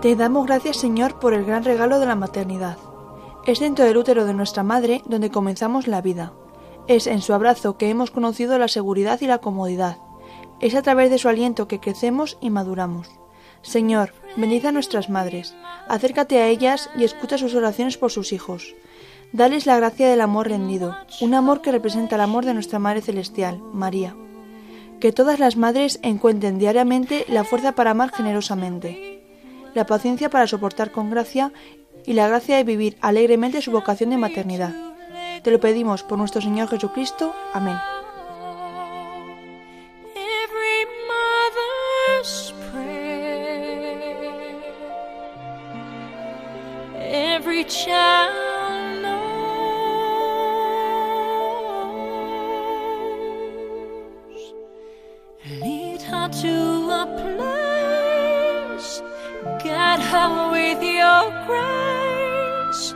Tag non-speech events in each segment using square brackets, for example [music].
Te damos gracias, Señor, por el gran regalo de la maternidad. Es dentro del útero de nuestra madre donde comenzamos la vida. Es en su abrazo que hemos conocido la seguridad y la comodidad. Es a través de su aliento que crecemos y maduramos. Señor, bendice a nuestras madres, acércate a ellas y escucha sus oraciones por sus hijos. Dales la gracia del amor rendido, un amor que representa el amor de nuestra Madre Celestial, María. Que todas las madres encuentren diariamente la fuerza para amar generosamente la paciencia para soportar con gracia y la gracia de vivir alegremente su vocación de maternidad. Te lo pedimos por nuestro Señor Jesucristo. Amén. With your grace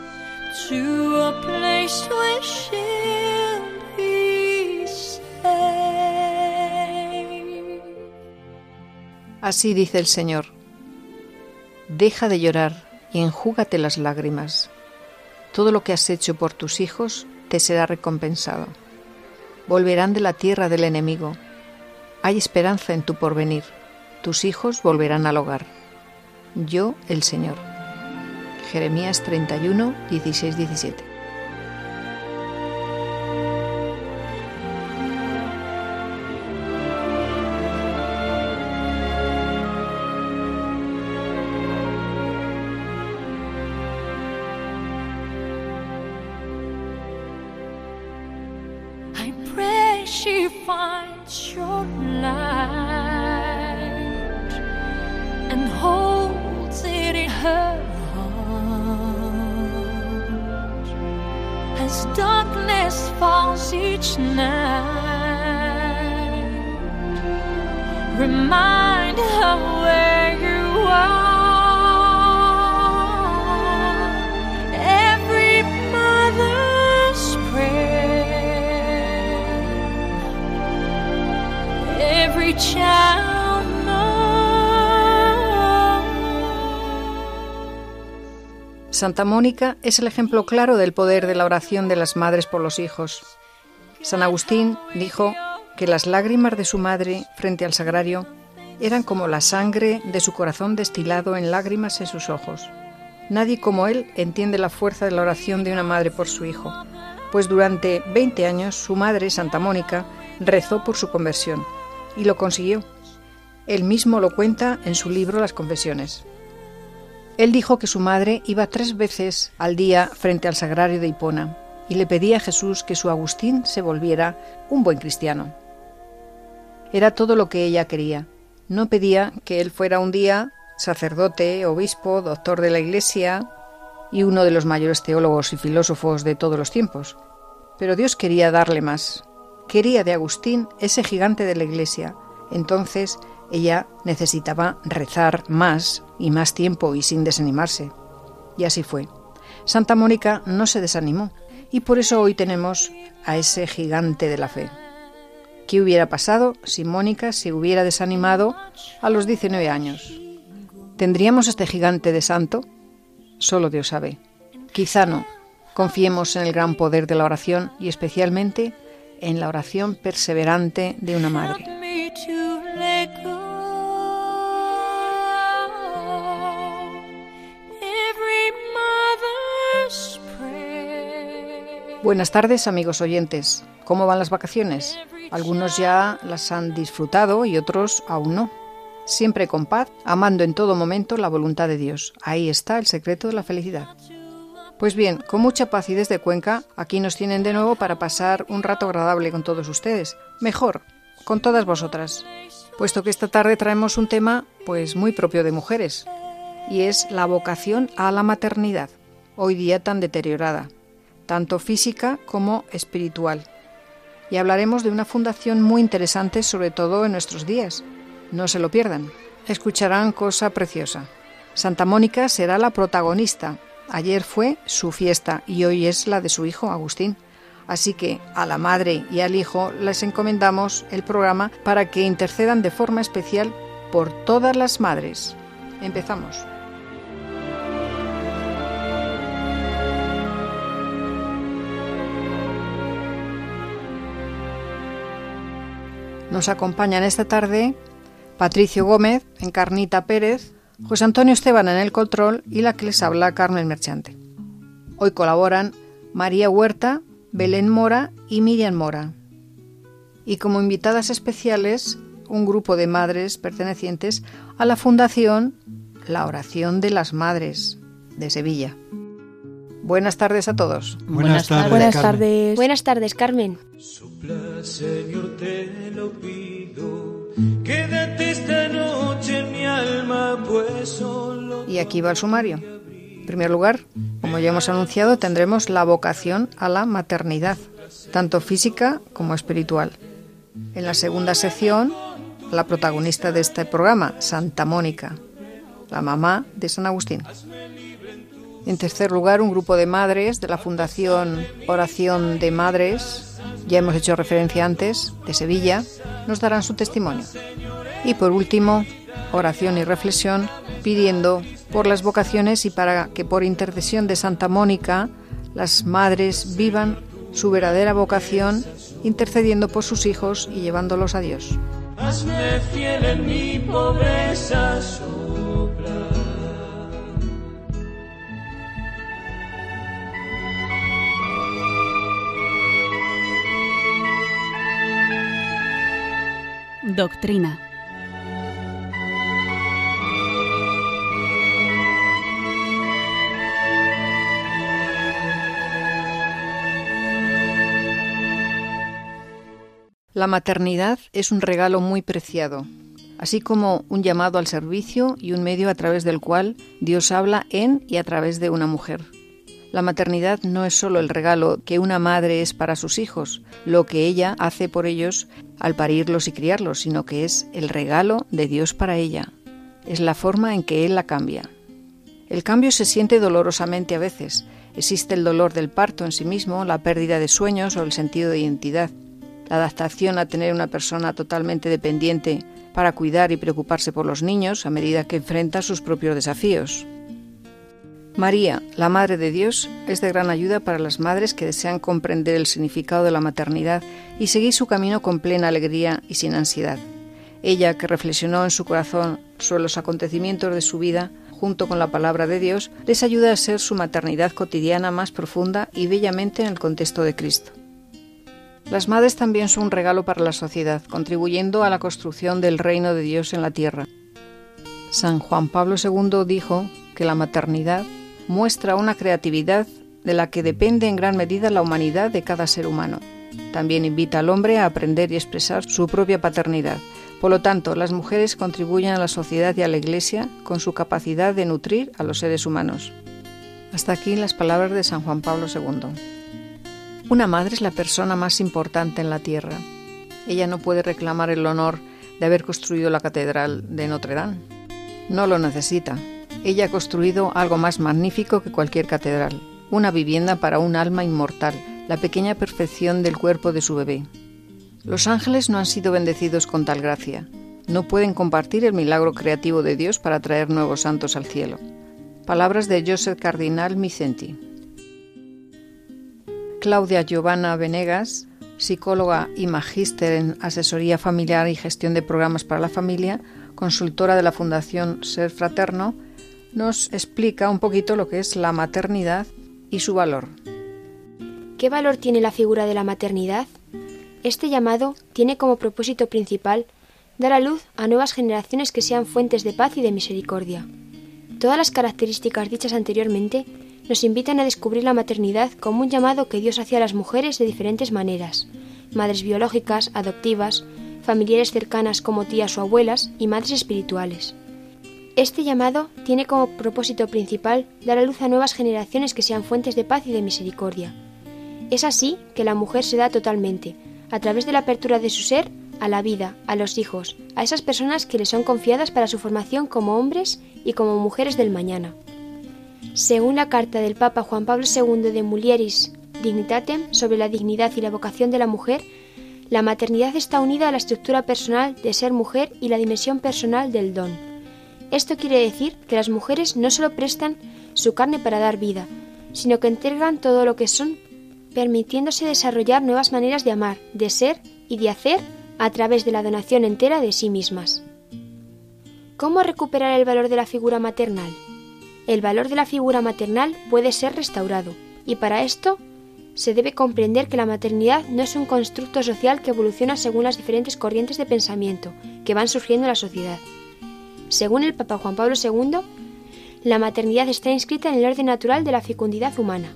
to a place where be Así dice el Señor. Deja de llorar y enjúgate las lágrimas. Todo lo que has hecho por tus hijos te será recompensado. Volverán de la tierra del enemigo. Hay esperanza en tu porvenir. Tus hijos volverán al hogar yo el Señor. Jeremías 31, 16, 17. Santa Mónica es el ejemplo claro del poder de la oración de las madres por los hijos. San Agustín dijo que las lágrimas de su madre frente al sagrario eran como la sangre de su corazón destilado en lágrimas en sus ojos. Nadie como él entiende la fuerza de la oración de una madre por su hijo, pues durante 20 años su madre, Santa Mónica, rezó por su conversión y lo consiguió. Él mismo lo cuenta en su libro Las Confesiones. Él dijo que su madre iba tres veces al día frente al sagrario de Hipona y le pedía a Jesús que su Agustín se volviera un buen cristiano. Era todo lo que ella quería. No pedía que él fuera un día sacerdote, obispo, doctor de la Iglesia y uno de los mayores teólogos y filósofos de todos los tiempos. Pero Dios quería darle más. Quería de Agustín ese gigante de la Iglesia. Entonces ella necesitaba rezar más y más tiempo y sin desanimarse. Y así fue. Santa Mónica no se desanimó y por eso hoy tenemos a ese gigante de la fe. ¿Qué hubiera pasado si Mónica se hubiera desanimado a los 19 años? ¿Tendríamos este gigante de santo? Solo Dios sabe. Quizá no. Confiemos en el gran poder de la oración y especialmente en la oración perseverante de una madre. Buenas tardes amigos oyentes. ¿Cómo van las vacaciones? Algunos ya las han disfrutado y otros aún no. Siempre con paz, amando en todo momento la voluntad de Dios. Ahí está el secreto de la felicidad. Pues bien, con mucha paz y desde Cuenca, aquí nos tienen de nuevo para pasar un rato agradable con todos ustedes. Mejor, con todas vosotras. Puesto que esta tarde traemos un tema pues muy propio de mujeres. y es la vocación a la maternidad, hoy día tan deteriorada, tanto física como espiritual. Y hablaremos de una fundación muy interesante, sobre todo en nuestros días. No se lo pierdan. Escucharán cosa preciosa. Santa Mónica será la protagonista. Ayer fue su fiesta y hoy es la de su hijo Agustín. Así que a la madre y al hijo les encomendamos el programa para que intercedan de forma especial por todas las madres. Empezamos. Nos acompañan esta tarde Patricio Gómez, Encarnita Pérez, José Antonio Esteban en el control y la que les habla Carmen Merchante. Hoy colaboran María Huerta, Belén Mora y Miriam Mora. Y como invitadas especiales, un grupo de madres pertenecientes a la Fundación La Oración de las Madres de Sevilla. Buenas tardes a todos. Buenas tardes. Buenas tardes. Buenas tardes, Carmen. Sopla, Señor, te lo pido. Quédate esta noche en mi alma, pues solo. Y aquí va el sumario. En primer lugar, como ya hemos anunciado, tendremos la vocación a la maternidad, tanto física como espiritual. En la segunda sección, la protagonista de este programa, Santa Mónica, la mamá de San Agustín. En tercer lugar, un grupo de madres de la Fundación Oración de Madres, ya hemos hecho referencia antes, de Sevilla, nos darán su testimonio. Y por último, oración y reflexión pidiendo por las vocaciones y para que por intercesión de Santa Mónica las madres vivan su verdadera vocación intercediendo por sus hijos y llevándolos a Dios. Hazme fiel en mi Doctrina. La maternidad es un regalo muy preciado, así como un llamado al servicio y un medio a través del cual Dios habla en y a través de una mujer. La maternidad no es solo el regalo que una madre es para sus hijos, lo que ella hace por ellos al parirlos y criarlos, sino que es el regalo de Dios para ella. Es la forma en que Él la cambia. El cambio se siente dolorosamente a veces. Existe el dolor del parto en sí mismo, la pérdida de sueños o el sentido de identidad, la adaptación a tener una persona totalmente dependiente para cuidar y preocuparse por los niños a medida que enfrenta sus propios desafíos. María, la Madre de Dios, es de gran ayuda para las madres que desean comprender el significado de la maternidad y seguir su camino con plena alegría y sin ansiedad. Ella, que reflexionó en su corazón sobre los acontecimientos de su vida, junto con la palabra de Dios, les ayuda a ser su maternidad cotidiana más profunda y bellamente en el contexto de Cristo. Las madres también son un regalo para la sociedad, contribuyendo a la construcción del reino de Dios en la tierra. San Juan Pablo II dijo que la maternidad muestra una creatividad de la que depende en gran medida la humanidad de cada ser humano. También invita al hombre a aprender y expresar su propia paternidad. Por lo tanto, las mujeres contribuyen a la sociedad y a la Iglesia con su capacidad de nutrir a los seres humanos. Hasta aquí las palabras de San Juan Pablo II. Una madre es la persona más importante en la tierra. Ella no puede reclamar el honor de haber construido la catedral de Notre Dame. No lo necesita. Ella ha construido algo más magnífico que cualquier catedral, una vivienda para un alma inmortal, la pequeña perfección del cuerpo de su bebé. Los ángeles no han sido bendecidos con tal gracia. No pueden compartir el milagro creativo de Dios para traer nuevos santos al cielo. Palabras de Joseph Cardinal Micenti. Claudia Giovanna Venegas, psicóloga y magíster en asesoría familiar y gestión de programas para la familia, consultora de la Fundación Ser Fraterno, nos explica un poquito lo que es la maternidad y su valor. ¿Qué valor tiene la figura de la maternidad? Este llamado tiene como propósito principal dar a luz a nuevas generaciones que sean fuentes de paz y de misericordia. Todas las características dichas anteriormente nos invitan a descubrir la maternidad como un llamado que Dios hace a las mujeres de diferentes maneras, madres biológicas, adoptivas, familiares cercanas como tías o abuelas y madres espirituales. Este llamado tiene como propósito principal dar a luz a nuevas generaciones que sean fuentes de paz y de misericordia. Es así que la mujer se da totalmente, a través de la apertura de su ser, a la vida, a los hijos, a esas personas que le son confiadas para su formación como hombres y como mujeres del mañana. Según la carta del Papa Juan Pablo II de Mulieris Dignitatem sobre la dignidad y la vocación de la mujer, la maternidad está unida a la estructura personal de ser mujer y la dimensión personal del don. Esto quiere decir que las mujeres no solo prestan su carne para dar vida, sino que entregan todo lo que son, permitiéndose desarrollar nuevas maneras de amar, de ser y de hacer a través de la donación entera de sí mismas. ¿Cómo recuperar el valor de la figura maternal? El valor de la figura maternal puede ser restaurado, y para esto se debe comprender que la maternidad no es un constructo social que evoluciona según las diferentes corrientes de pensamiento que van surgiendo en la sociedad. Según el Papa Juan Pablo II, la maternidad está inscrita en el orden natural de la fecundidad humana.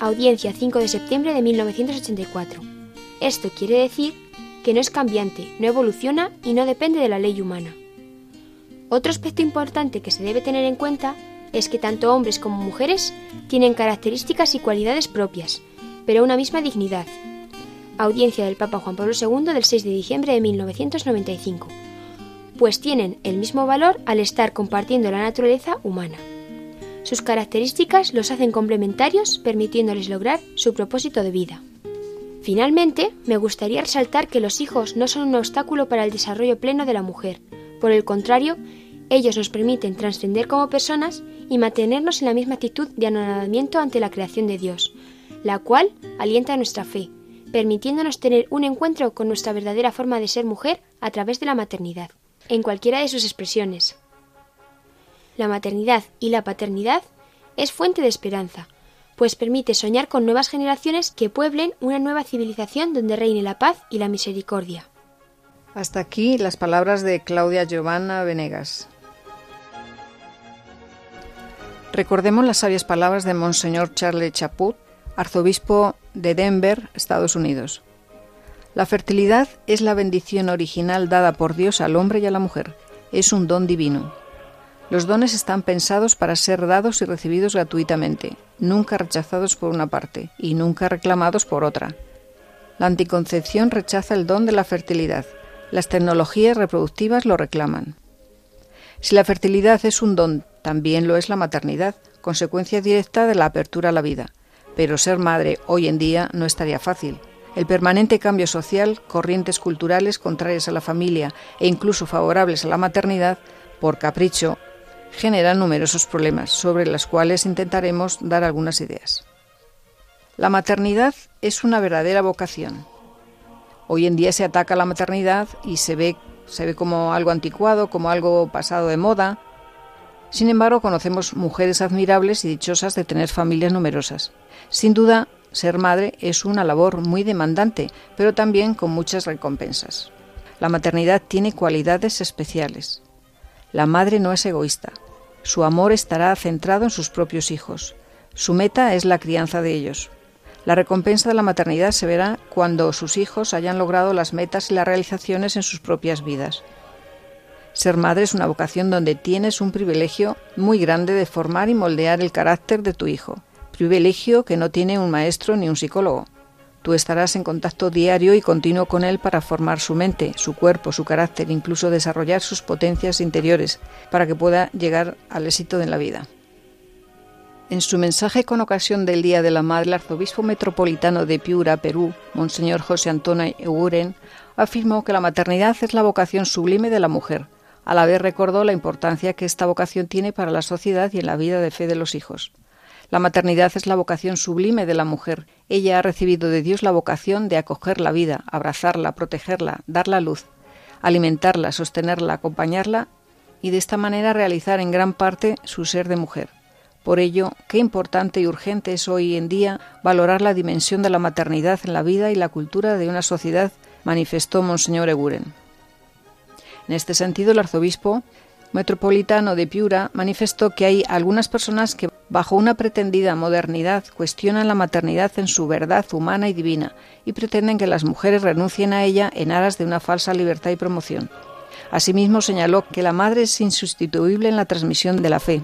Audiencia 5 de septiembre de 1984. Esto quiere decir que no es cambiante, no evoluciona y no depende de la ley humana. Otro aspecto importante que se debe tener en cuenta es que tanto hombres como mujeres tienen características y cualidades propias, pero una misma dignidad. Audiencia del Papa Juan Pablo II del 6 de diciembre de 1995. Pues tienen el mismo valor al estar compartiendo la naturaleza humana. Sus características los hacen complementarios, permitiéndoles lograr su propósito de vida. Finalmente, me gustaría resaltar que los hijos no son un obstáculo para el desarrollo pleno de la mujer. Por el contrario, ellos nos permiten trascender como personas y mantenernos en la misma actitud de anonadamiento ante la creación de Dios, la cual alienta nuestra fe, permitiéndonos tener un encuentro con nuestra verdadera forma de ser mujer a través de la maternidad, en cualquiera de sus expresiones. La maternidad y la paternidad es fuente de esperanza, pues permite soñar con nuevas generaciones que pueblen una nueva civilización donde reine la paz y la misericordia. Hasta aquí las palabras de Claudia Giovanna Venegas. Recordemos las sabias palabras de Monseñor Charles Chaput, arzobispo de Denver, Estados Unidos. La fertilidad es la bendición original dada por Dios al hombre y a la mujer. Es un don divino. Los dones están pensados para ser dados y recibidos gratuitamente, nunca rechazados por una parte y nunca reclamados por otra. La anticoncepción rechaza el don de la fertilidad. Las tecnologías reproductivas lo reclaman. Si la fertilidad es un don, también lo es la maternidad, consecuencia directa de la apertura a la vida. Pero ser madre hoy en día no estaría fácil. El permanente cambio social, corrientes culturales contrarias a la familia e incluso favorables a la maternidad, por capricho, generan numerosos problemas sobre los cuales intentaremos dar algunas ideas. La maternidad es una verdadera vocación. Hoy en día se ataca la maternidad y se ve se ve como algo anticuado, como algo pasado de moda. Sin embargo, conocemos mujeres admirables y dichosas de tener familias numerosas. Sin duda, ser madre es una labor muy demandante, pero también con muchas recompensas. La maternidad tiene cualidades especiales. La madre no es egoísta. Su amor estará centrado en sus propios hijos. Su meta es la crianza de ellos. La recompensa de la maternidad se verá cuando sus hijos hayan logrado las metas y las realizaciones en sus propias vidas. Ser madre es una vocación donde tienes un privilegio muy grande de formar y moldear el carácter de tu hijo, privilegio que no tiene un maestro ni un psicólogo. Tú estarás en contacto diario y continuo con él para formar su mente, su cuerpo, su carácter, incluso desarrollar sus potencias interiores, para que pueda llegar al éxito en la vida. En su mensaje con ocasión del Día de la Madre, el arzobispo metropolitano de Piura, Perú, Monseñor José Antonio Eguren, afirmó que la maternidad es la vocación sublime de la mujer. A la vez recordó la importancia que esta vocación tiene para la sociedad y en la vida de fe de los hijos. La maternidad es la vocación sublime de la mujer. Ella ha recibido de Dios la vocación de acoger la vida, abrazarla, protegerla, darla luz, alimentarla, sostenerla, acompañarla y de esta manera realizar en gran parte su ser de mujer. Por ello, qué importante y urgente es hoy en día valorar la dimensión de la maternidad en la vida y la cultura de una sociedad, manifestó Monseñor Eguren. En este sentido, el arzobispo metropolitano de Piura manifestó que hay algunas personas que, bajo una pretendida modernidad, cuestionan la maternidad en su verdad humana y divina y pretenden que las mujeres renuncien a ella en aras de una falsa libertad y promoción. Asimismo señaló que la madre es insustituible en la transmisión de la fe,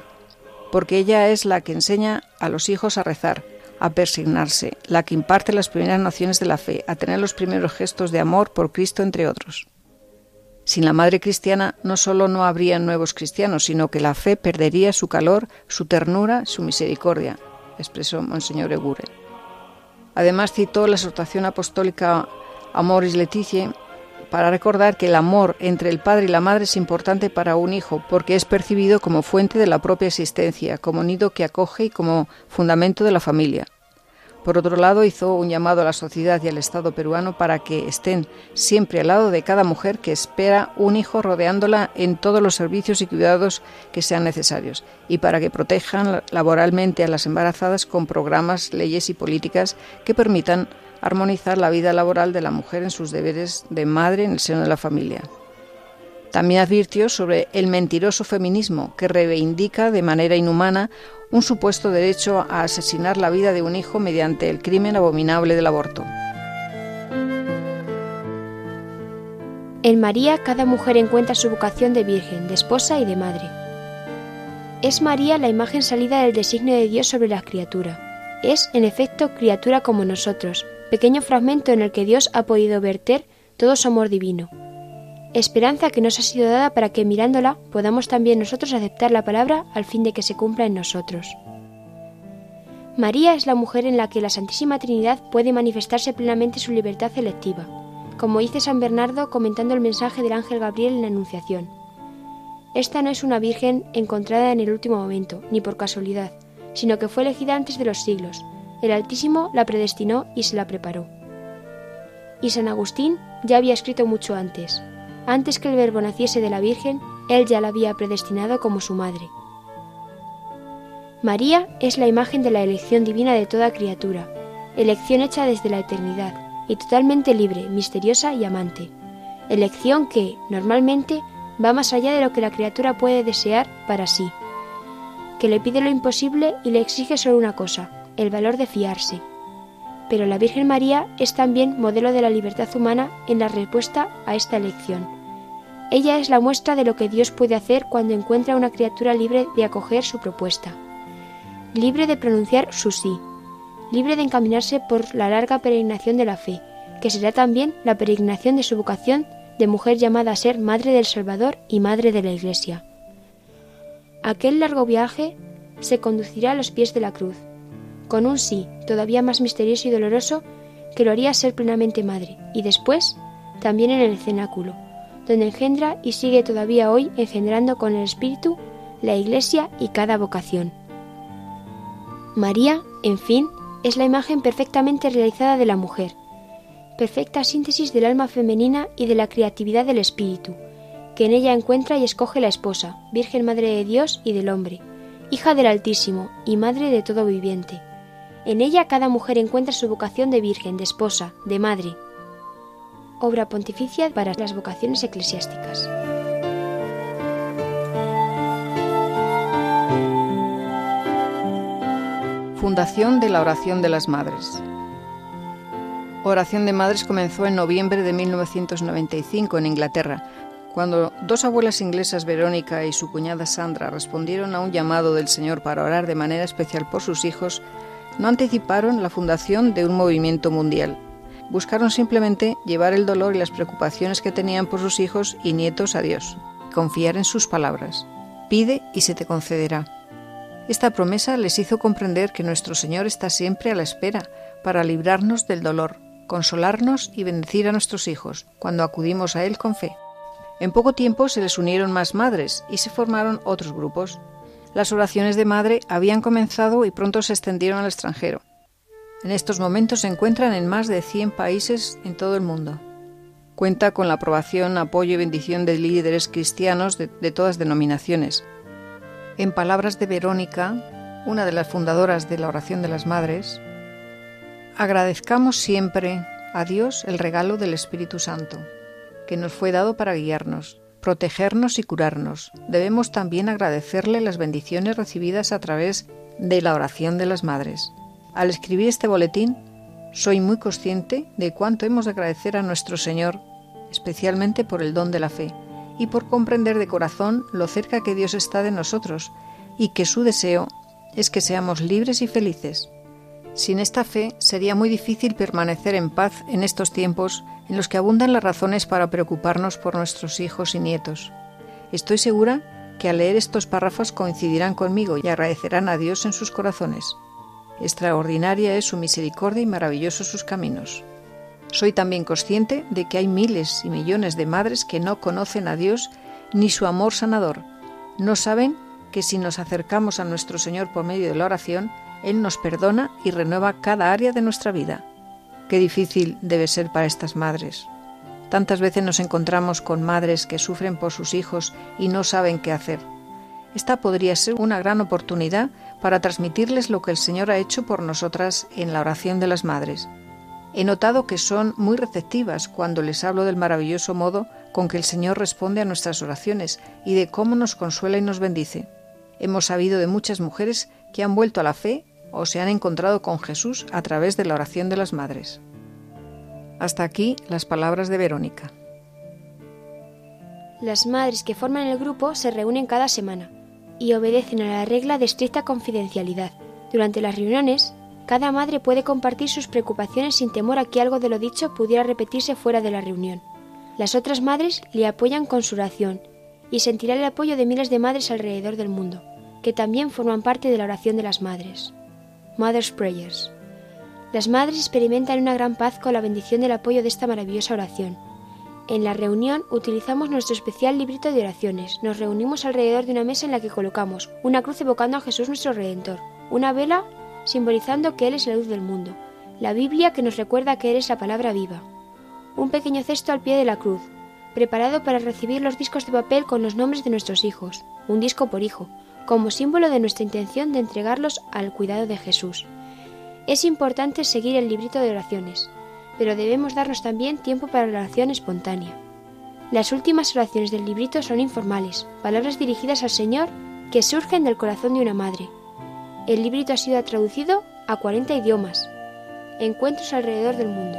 porque ella es la que enseña a los hijos a rezar, a persignarse, la que imparte las primeras nociones de la fe, a tener los primeros gestos de amor por Cristo, entre otros. Sin la madre cristiana no solo no habría nuevos cristianos, sino que la fe perdería su calor, su ternura, su misericordia, expresó Monseñor Eguren. Además citó la exhortación apostólica Amoris Leticia para recordar que el amor entre el padre y la madre es importante para un hijo porque es percibido como fuente de la propia existencia, como nido que acoge y como fundamento de la familia. Por otro lado, hizo un llamado a la sociedad y al Estado peruano para que estén siempre al lado de cada mujer que espera un hijo rodeándola en todos los servicios y cuidados que sean necesarios y para que protejan laboralmente a las embarazadas con programas, leyes y políticas que permitan armonizar la vida laboral de la mujer en sus deberes de madre en el seno de la familia. También advirtió sobre el mentiroso feminismo que reivindica de manera inhumana un supuesto derecho a asesinar la vida de un hijo mediante el crimen abominable del aborto. En María cada mujer encuentra su vocación de virgen, de esposa y de madre. Es María la imagen salida del designio de Dios sobre la criatura. Es, en efecto, criatura como nosotros, pequeño fragmento en el que Dios ha podido verter todo su amor divino. Esperanza que nos ha sido dada para que mirándola podamos también nosotros aceptar la palabra al fin de que se cumpla en nosotros. María es la mujer en la que la Santísima Trinidad puede manifestarse plenamente su libertad electiva, como dice San Bernardo comentando el mensaje del ángel Gabriel en la Anunciación. Esta no es una virgen encontrada en el último momento, ni por casualidad, sino que fue elegida antes de los siglos, el Altísimo la predestinó y se la preparó. Y San Agustín ya había escrito mucho antes. Antes que el Verbo naciese de la Virgen, él ya la había predestinado como su madre. María es la imagen de la elección divina de toda criatura, elección hecha desde la eternidad y totalmente libre, misteriosa y amante. Elección que, normalmente, va más allá de lo que la criatura puede desear para sí, que le pide lo imposible y le exige solo una cosa, el valor de fiarse. Pero la Virgen María es también modelo de la libertad humana en la respuesta a esta elección. Ella es la muestra de lo que Dios puede hacer cuando encuentra una criatura libre de acoger su propuesta, libre de pronunciar su sí, libre de encaminarse por la larga peregrinación de la fe, que será también la peregrinación de su vocación de mujer llamada a ser Madre del Salvador y Madre de la Iglesia. Aquel largo viaje se conducirá a los pies de la cruz, con un sí todavía más misterioso y doloroso que lo haría ser plenamente madre, y después también en el cenáculo, donde engendra y sigue todavía hoy engendrando con el Espíritu la Iglesia y cada vocación. María, en fin, es la imagen perfectamente realizada de la mujer, perfecta síntesis del alma femenina y de la creatividad del Espíritu, que en ella encuentra y escoge la esposa, Virgen Madre de Dios y del hombre, hija del Altísimo y Madre de todo viviente en ella cada mujer encuentra su vocación de virgen, de esposa, de madre. Obra pontificia para las vocaciones eclesiásticas. Fundación de la Oración de las Madres. Oración de Madres comenzó en noviembre de 1995 en Inglaterra, cuando dos abuelas inglesas, Verónica y su cuñada Sandra, respondieron a un llamado del Señor para orar de manera especial por sus hijos, no anticiparon la fundación de un movimiento mundial. Buscaron simplemente llevar el dolor y las preocupaciones que tenían por sus hijos y nietos a Dios, confiar en sus palabras. Pide y se te concederá. Esta promesa les hizo comprender que nuestro Señor está siempre a la espera para librarnos del dolor, consolarnos y bendecir a nuestros hijos cuando acudimos a Él con fe. En poco tiempo se les unieron más madres y se formaron otros grupos. Las oraciones de madre habían comenzado y pronto se extendieron al extranjero. En estos momentos se encuentran en más de 100 países en todo el mundo. Cuenta con la aprobación, apoyo y bendición de líderes cristianos de, todas denominaciones. En palabras de Verónica, una de las fundadoras de la oración de las madres, agradezcamos siempre a Dios el regalo del Espíritu Santo, que nos fue dado para guiarnos, protegernos y curarnos. Debemos también agradecerle las bendiciones recibidas a través de la oración de las madres. Al escribir este boletín, soy muy consciente de cuánto hemos de agradecer a nuestro Señor, especialmente por el don de la fe, y por comprender de corazón lo cerca que Dios está de nosotros y que su deseo es que seamos libres y felices. Sin esta fe sería muy difícil permanecer en paz en estos tiempos en los que abundan las razones para preocuparnos por nuestros hijos y nietos. Estoy segura que al leer estos párrafos coincidirán conmigo y agradecerán a Dios en sus corazones. Extraordinaria es su misericordia y maravillosos sus caminos. Soy también consciente de que hay miles y millones de madres que no conocen a Dios ni su amor sanador. No saben que si nos acercamos a nuestro Señor por medio de la oración, Él nos perdona y renueva cada área de nuestra vida. Qué difícil debe ser para estas madres. Tantas veces nos encontramos con madres que sufren por sus hijos y no saben qué hacer. Esta podría ser una gran oportunidad para transmitirles lo que el Señor ha hecho por nosotras en la oración de las madres. He notado que son muy receptivas cuando les hablo del maravilloso modo con que el Señor responde a nuestras oraciones y de cómo nos consuela y nos bendice. Hemos sabido de muchas mujeres que han vuelto a la fe o se han encontrado con Jesús a través de la oración de las madres. Hasta aquí las palabras de Verónica. Las madres que forman el grupo se reúnen cada semana y obedecen a la regla de estricta confidencialidad. Durante las reuniones, cada madre puede compartir sus preocupaciones sin temor a que algo de lo dicho pudiera repetirse fuera de la reunión. Las otras madres le apoyan con su oración y sentirá el apoyo de miles de madres alrededor del mundo, que también forman parte de la oración de las madres. Mother's Prayers. Las madres experimentan una gran paz con la bendición del apoyo de esta maravillosa oración. En la reunión utilizamos nuestro especial librito de oraciones. Nos reunimos alrededor de una mesa en la que colocamos una cruz evocando a Jesús nuestro Redentor, una vela simbolizando que Él es la luz del mundo, la Biblia que nos recuerda que Él es la palabra viva, un pequeño cesto al pie de la cruz, preparado para recibir los discos de papel con los nombres de nuestros hijos, un disco por hijo, como símbolo de nuestra intención de entregarlos al cuidado de Jesús. Es importante seguir el librito de oraciones, pero debemos darnos también tiempo para la oración espontánea. Las últimas oraciones del librito son informales, palabras dirigidas al Señor que surgen del corazón de una madre. El librito ha sido traducido a 40 idiomas. Encuentros alrededor del mundo.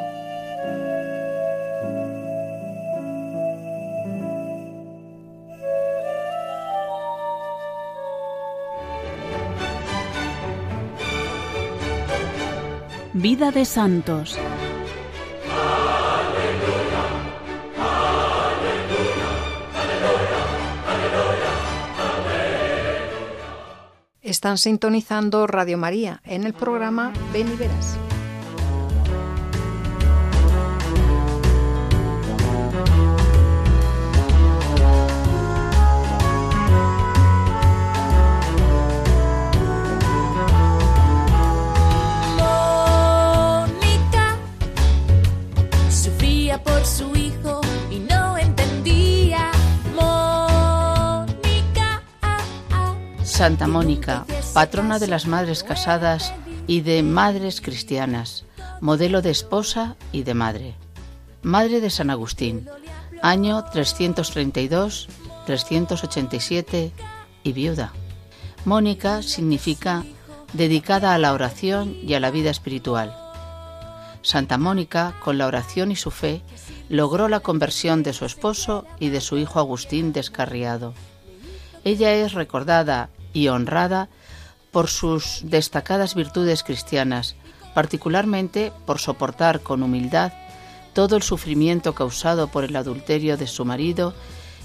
Vida de santos. Están sintonizando Radio María en el programa Ven y Verás. Santa Mónica, patrona de las madres casadas y de madres cristianas, modelo de esposa y de madre. Madre de San Agustín, año 332-387 y viuda. Mónica significa dedicada a la oración y a la vida espiritual. Santa Mónica, con la oración y su fe, logró la conversión de su esposo y de su hijo Agustín descarriado. Ella es recordada y honrada por sus destacadas virtudes cristianas, particularmente por soportar con humildad todo el sufrimiento causado por el adulterio de su marido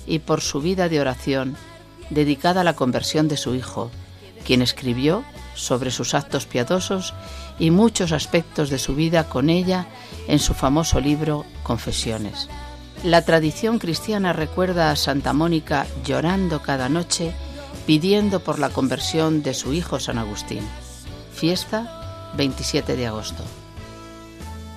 y por su vida de oración dedicada a la conversión de su hijo, quien escribió sobre sus actos piadosos y muchos aspectos de su vida con ella en su famoso libro Confesiones. La tradición cristiana recuerda a Santa Mónica llorando cada noche pidiendo por la conversión de su hijo San Agustín. Fiesta 27 de agosto.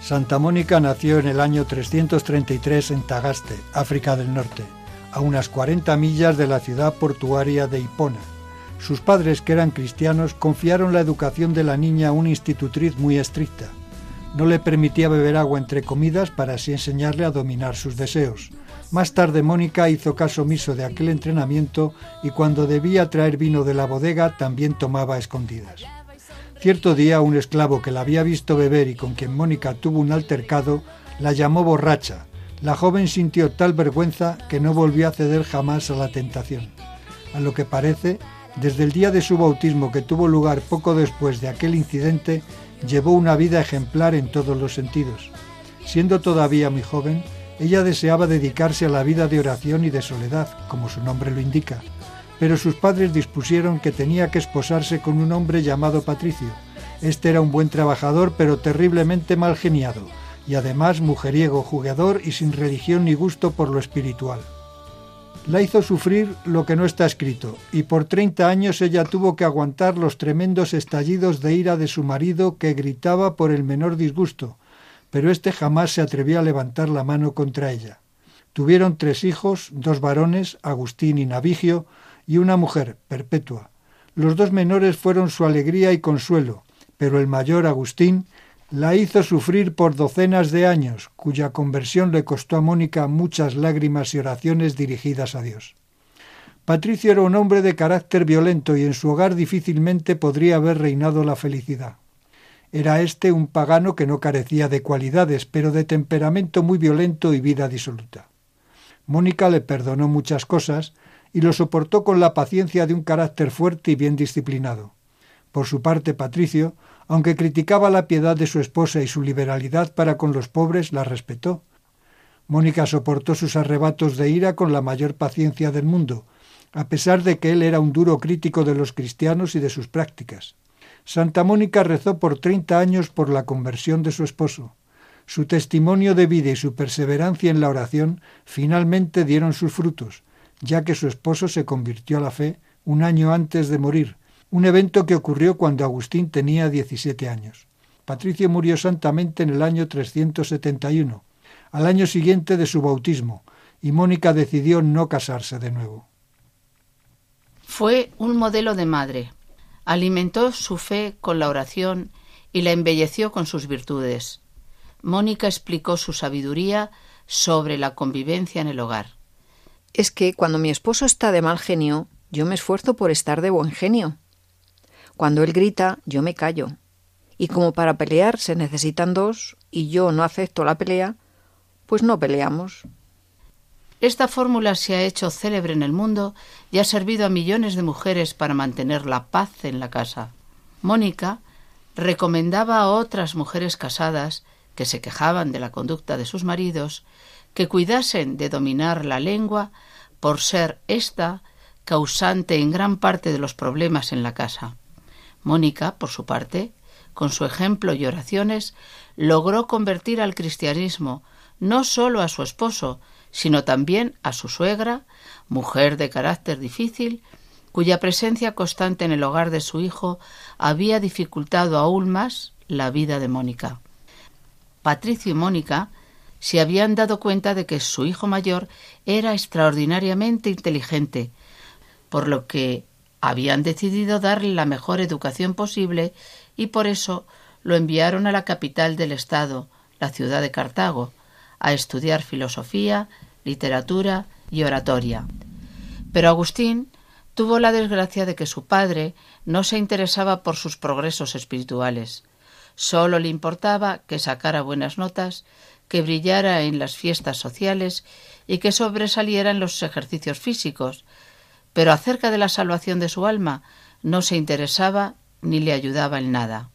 Santa Mónica nació en el año 333 en Tagaste, África del Norte, a unas 40 millas de la ciudad portuaria de Hipona. Sus padres, que eran cristianos, confiaron la educación de la niña a una institutriz muy estricta. No le permitía beber agua entre comidas para así enseñarle a dominar sus deseos. Más tarde Mónica hizo caso omiso de aquel entrenamiento y cuando debía traer vino de la bodega también tomaba escondidas. Cierto día un esclavo que la había visto beber y con quien Mónica tuvo un altercado la llamó borracha, La joven sintió tal vergüenza que no volvió a ceder jamás a la tentación. A lo que parece, desde el día de su bautismo que tuvo lugar poco después de aquel incidente, llevó una vida ejemplar en todos los sentidos. Siendo todavía muy joven, ella deseaba dedicarse a la vida de oración y de soledad, como su nombre lo indica, pero sus padres dispusieron que tenía que esposarse con un hombre llamado Patricio. Este era un buen trabajador, pero terriblemente mal geniado, y además mujeriego, jugador y sin religión ni gusto por lo espiritual. La hizo sufrir lo que no está escrito, y por treinta años ella tuvo que aguantar los tremendos estallidos de ira de su marido que gritaba por el menor disgusto, pero éste jamás se atrevió a levantar la mano contra ella. Tuvieron tres hijos, dos varones, Agustín y Navigio, y una mujer, Perpetua. Los dos menores fueron su alegría y consuelo, pero el mayor, Agustín, la hizo sufrir por docenas de años, cuya conversión le costó a Mónica muchas lágrimas y oraciones dirigidas a Dios. Patricio era un hombre de carácter violento y en su hogar difícilmente podría haber reinado la felicidad. Era éste un pagano que no carecía de cualidades, pero de temperamento muy violento y vida disoluta. Mónica le perdonó muchas cosas y lo soportó con la paciencia de un carácter fuerte y bien disciplinado. Por su parte, Patricio, aunque criticaba la piedad de su esposa y su liberalidad para con los pobres, la respetó. Mónica soportó sus arrebatos de ira con la mayor paciencia del mundo, a pesar de que él era un duro crítico de los cristianos y de sus prácticas. Santa Mónica rezó por treinta años por la conversión de su esposo. Su testimonio de vida y su perseverancia en la oración finalmente dieron sus frutos, ya que su esposo se convirtió a la fe un año antes de morir, un evento que ocurrió cuando Agustín tenía 17 años. Patricio murió santamente en el año 371, al año siguiente de su bautismo, y Mónica decidió no casarse de nuevo. Fue un modelo de madre, alimentó su fe con la oración y la embelleció con sus virtudes. Mónica explicó su sabiduría sobre la convivencia en el hogar. Es que cuando mi esposo está de mal genio, yo me esfuerzo por estar de buen genio. Cuando él grita, yo me callo. Y como para pelear se necesitan dos, y yo no acepto la pelea, pues no peleamos. Esta fórmula se ha hecho célebre en el mundo y ha servido a millones de mujeres para mantener la paz en la casa. Mónica recomendaba a otras mujeres casadas que se quejaban de la conducta de sus maridos que cuidasen de dominar la lengua por ser ésta causante en gran parte de los problemas en la casa. Mónica, por su parte, con su ejemplo y oraciones, logró convertir al cristianismo no sólo a su esposo, sino también a su suegra, mujer de carácter difícil, cuya presencia constante en el hogar de su hijo había dificultado aún más la vida de Mónica. Patricio y Mónica se habían dado cuenta de que su hijo mayor era extraordinariamente inteligente, por lo que habían decidido darle la mejor educación posible y por eso lo enviaron a la capital del estado, la ciudad de Cartago, a estudiar filosofía, literatura y oratoria. Pero Agustín tuvo la desgracia de que su padre no se interesaba por sus progresos espirituales. Sólo le importaba que sacara buenas notas, que brillara en las fiestas sociales y que sobresaliera en los ejercicios físicos, pero acerca de la salvación de su alma no se interesaba ni le ayudaba en nada.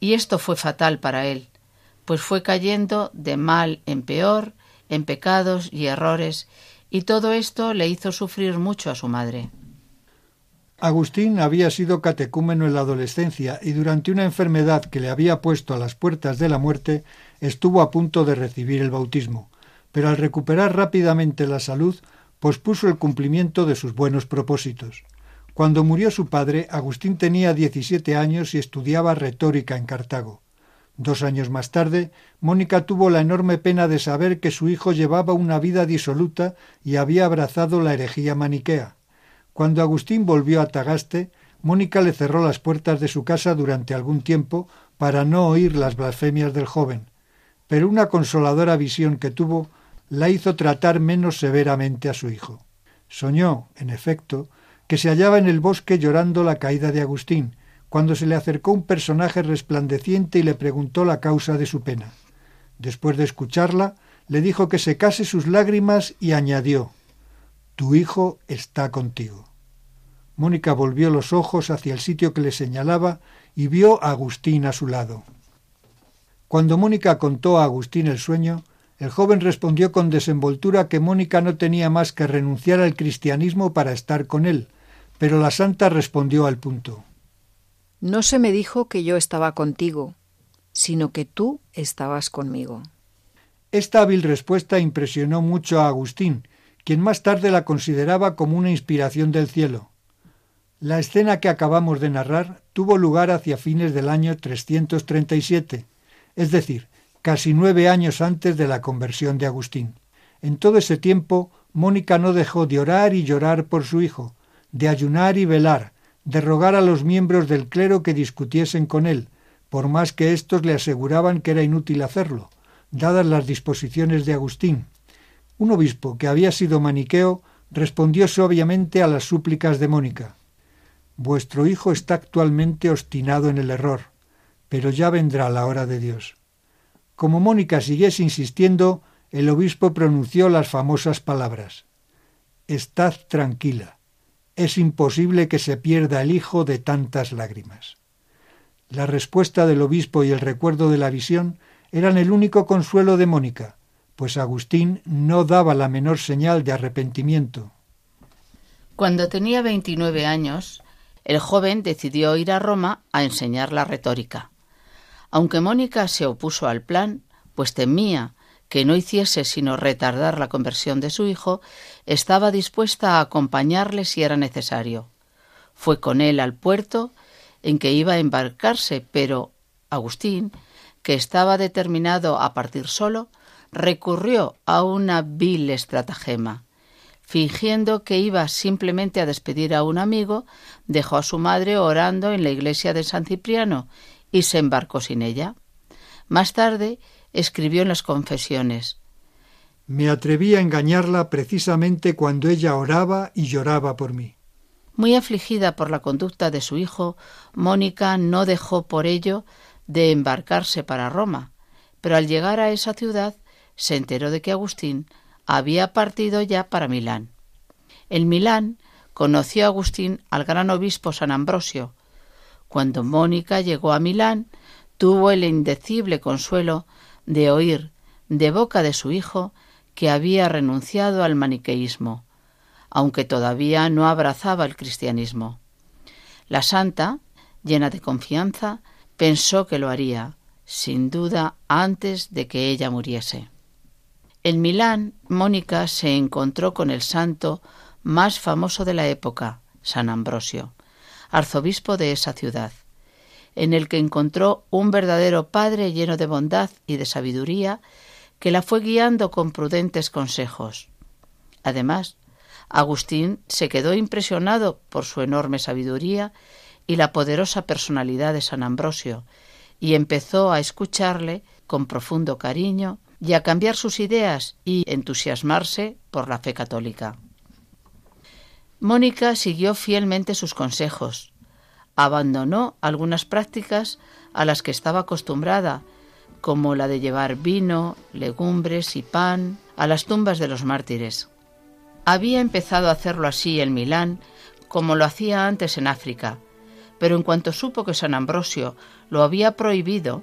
Y esto fue fatal para él, pues fue cayendo de mal en peor, en pecados y errores, y todo esto le hizo sufrir mucho a su madre. Agustín había sido catecúmeno en la adolescencia y durante una enfermedad que le había puesto a las puertas de la muerte estuvo a punto de recibir el bautismo, pero al recuperar rápidamente la salud pospuso el cumplimiento de sus buenos propósitos. Cuando murió su padre, Agustín tenía 17 años y estudiaba retórica en Cartago. Dos años más tarde, Mónica tuvo la enorme pena de saber que su hijo llevaba una vida disoluta y había abrazado la herejía maniquea. Cuando Agustín volvió a Tagaste, Mónica le cerró las puertas de su casa durante algún tiempo para no oír las blasfemias del joven, pero una consoladora visión que tuvo la hizo tratar menos severamente a su hijo. Soñó, en efecto, que se hallaba en el bosque llorando la caída de Agustín, cuando se le acercó un personaje resplandeciente y le preguntó la causa de su pena. Después de escucharla, le dijo que secase sus lágrimas y añadió, Tu hijo está contigo. Mónica volvió los ojos hacia el sitio que le señalaba y vio a Agustín a su lado. Cuando Mónica contó a Agustín el sueño, el joven respondió con desenvoltura que Mónica no tenía más que renunciar al cristianismo para estar con él, pero la santa respondió al punto. No se me dijo que yo estaba contigo, sino que tú estabas conmigo. Esta hábil respuesta impresionó mucho a Agustín, quien más tarde la consideraba como una inspiración del cielo. La escena que acabamos de narrar tuvo lugar hacia fines del año 337, es decir, casi nueve años antes de la conversión de Agustín. En todo ese tiempo, Mónica no dejó de orar y llorar por su hijo, de ayunar y velar, de rogar a los miembros del clero que discutiesen con él, por más que éstos le aseguraban que era inútil hacerlo, dadas las disposiciones de Agustín. Un obispo que había sido maniqueo respondió suavemente a las súplicas de Mónica. Vuestro hijo está actualmente obstinado en el error, pero ya vendrá la hora de Dios. Como Mónica siguiese insistiendo, el obispo pronunció las famosas palabras Estad tranquila, es imposible que se pierda el hijo de tantas lágrimas. La respuesta del obispo y el recuerdo de la visión eran el único consuelo de Mónica, pues Agustín no daba la menor señal de arrepentimiento. Cuando tenía 29 años, el joven decidió ir a Roma a enseñar la retórica. Aunque Mónica se opuso al plan, pues temía que no hiciese sino retardar la conversión de su hijo, estaba dispuesta a acompañarle si era necesario. Fue con él al puerto en que iba a embarcarse, pero Agustín, que estaba determinado a partir solo, recurrió a una vil estratagema. Fingiendo que iba simplemente a despedir a un amigo, dejó a su madre orando en la iglesia de San Cipriano y se embarcó sin ella. Más tarde escribió en las confesiones Me atreví a engañarla precisamente cuando ella oraba y lloraba por mí. Muy afligida por la conducta de su hijo, Mónica no dejó por ello de embarcarse para Roma, pero al llegar a esa ciudad se enteró de que Agustín había partido ya para Milán. En Milán conoció Agustín al gran obispo San Ambrosio. Cuando Mónica llegó a Milán, tuvo el indecible consuelo de oír de boca de su hijo que había renunciado al maniqueísmo, aunque todavía no abrazaba el cristianismo. La santa, llena de confianza, pensó que lo haría, sin duda, antes de que ella muriese. En Milán, Mónica se encontró con el santo más famoso de la época, San Ambrosio, arzobispo de esa ciudad en el que encontró un verdadero padre lleno de bondad y de sabiduría, que la fue guiando con prudentes consejos. Además, Agustín se quedó impresionado por su enorme sabiduría y la poderosa personalidad de San Ambrosio, y empezó a escucharle con profundo cariño y a cambiar sus ideas y entusiasmarse por la fe católica. Mónica siguió fielmente sus consejos, abandonó algunas prácticas a las que estaba acostumbrada, como la de llevar vino, legumbres y pan a las tumbas de los mártires. Había empezado a hacerlo así en Milán, como lo hacía antes en África, pero en cuanto supo que San Ambrosio lo había prohibido,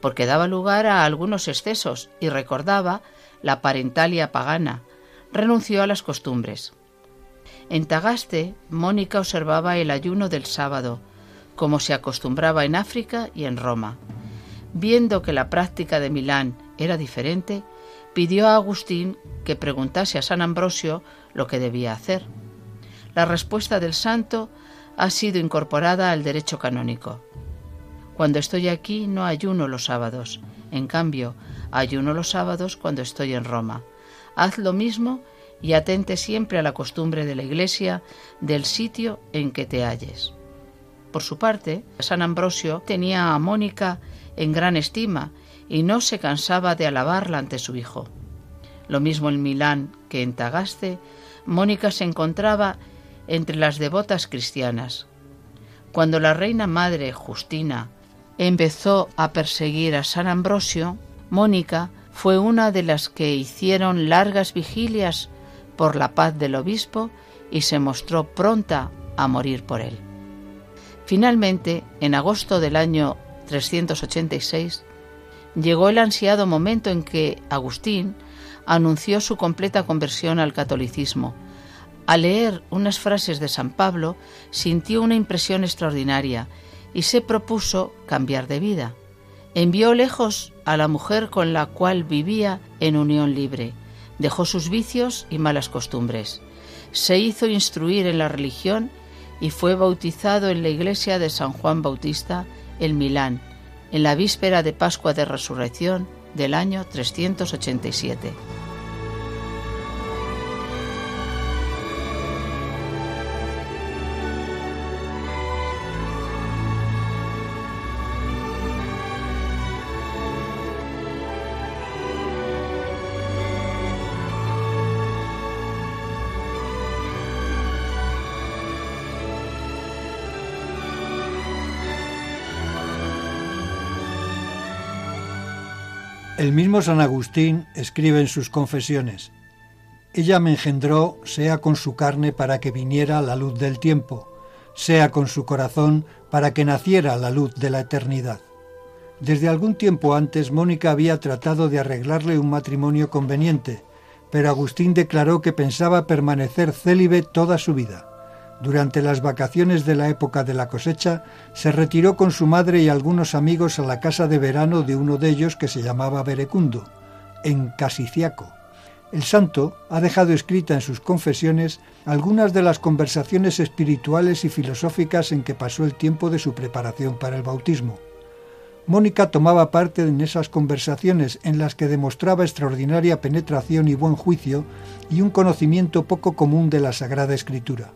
porque daba lugar a algunos excesos y recordaba la parentalia pagana, renunció a las costumbres. En Tagaste, Mónica observaba el ayuno del sábado, como se acostumbraba en África y en Roma. Viendo que la práctica de Milán era diferente, pidió a Agustín que preguntase a San Ambrosio lo que debía hacer. La respuesta del santo ha sido incorporada al derecho canónico. Cuando estoy aquí no ayuno los sábados, en cambio, ayuno los sábados cuando estoy en Roma. Haz lo mismo y atente siempre a la costumbre de la Iglesia del sitio en que te halles. Por su parte, San Ambrosio tenía a Mónica en gran estima y no se cansaba de alabarla ante su hijo. Lo mismo en Milán que en Tagaste, Mónica se encontraba entre las devotas cristianas. Cuando la reina madre Justina empezó a perseguir a San Ambrosio, Mónica fue una de las que hicieron largas vigilias por la paz del obispo y se mostró pronta a morir por él. Finalmente, en agosto del año 386, llegó el ansiado momento en que Agustín anunció su completa conversión al catolicismo. Al leer unas frases de San Pablo, sintió una impresión extraordinaria y se propuso cambiar de vida. Envió lejos a la mujer con la cual vivía en unión libre, dejó sus vicios y malas costumbres, se hizo instruir en la religión y fue bautizado en la iglesia de San Juan Bautista en Milán, en la víspera de Pascua de Resurrección del año 387. El mismo San Agustín escribe en sus confesiones, Ella me engendró, sea con su carne para que viniera la luz del tiempo, sea con su corazón para que naciera la luz de la eternidad. Desde algún tiempo antes Mónica había tratado de arreglarle un matrimonio conveniente, pero Agustín declaró que pensaba permanecer célibe toda su vida. Durante las vacaciones de la época de la cosecha, se retiró con su madre y algunos amigos a la casa de verano de uno de ellos que se llamaba Berecundo, en Casiciaco. El santo ha dejado escrita en sus confesiones algunas de las conversaciones espirituales y filosóficas en que pasó el tiempo de su preparación para el bautismo. Mónica tomaba parte en esas conversaciones en las que demostraba extraordinaria penetración y buen juicio y un conocimiento poco común de la Sagrada Escritura.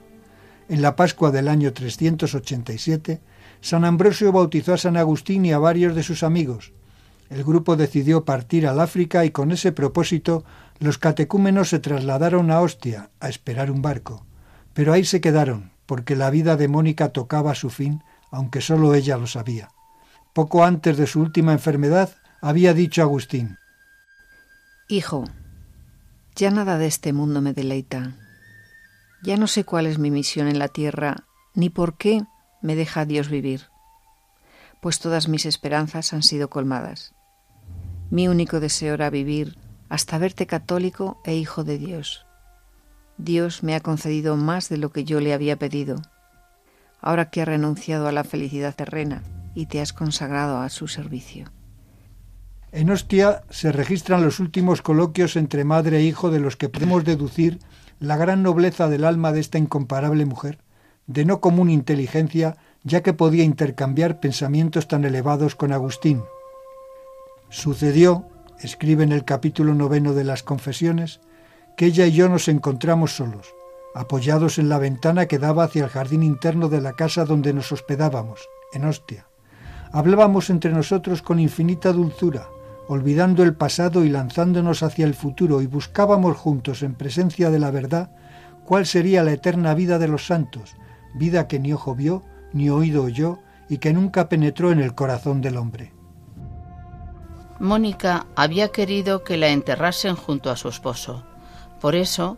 En la Pascua del año 387, San Ambrosio bautizó a San Agustín y a varios de sus amigos. El grupo decidió partir al África y con ese propósito los catecúmenos se trasladaron a Ostia a esperar un barco. Pero ahí se quedaron, porque la vida de Mónica tocaba su fin, aunque sólo ella lo sabía. Poco antes de su última enfermedad, había dicho Agustín, Hijo, ya nada de este mundo me deleita. Ya no sé cuál es mi misión en la tierra, ni por qué me deja Dios vivir, pues todas mis esperanzas han sido colmadas. Mi único deseo era vivir hasta verte católico e hijo de Dios. Dios me ha concedido más de lo que yo le había pedido, ahora que ha renunciado a la felicidad terrena y te has consagrado a su servicio. En Ostia se registran los últimos coloquios entre madre e hijo de los que podemos deducir la gran nobleza del alma de esta incomparable mujer, de no común inteligencia, ya que podía intercambiar pensamientos tan elevados con Agustín. Sucedió, escribe en el capítulo noveno de las Confesiones, que ella y yo nos encontramos solos, apoyados en la ventana que daba hacia el jardín interno de la casa donde nos hospedábamos, en Ostia. Hablábamos entre nosotros con infinita dulzura, olvidando el pasado y lanzándonos hacia el futuro, y buscábamos juntos, en presencia de la verdad, cuál sería la eterna vida de los santos, vida que ni ojo vio, ni oído oyó, y que nunca penetró en el corazón del hombre. Mónica había querido que la enterrasen junto a su esposo. Por eso,